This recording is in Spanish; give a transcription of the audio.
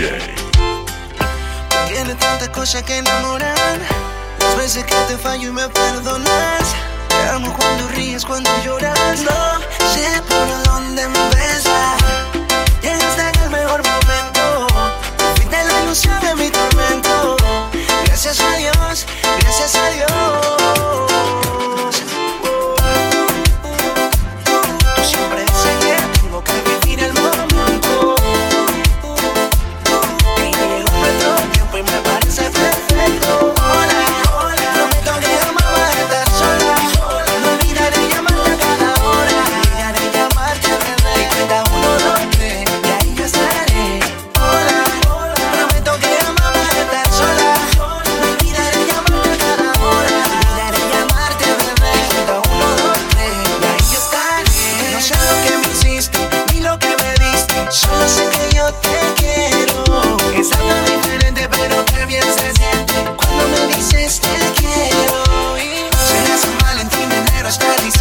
DJ. Tiene tantas cosas que enamoran. Las veces que te fallo y me perdonas. steady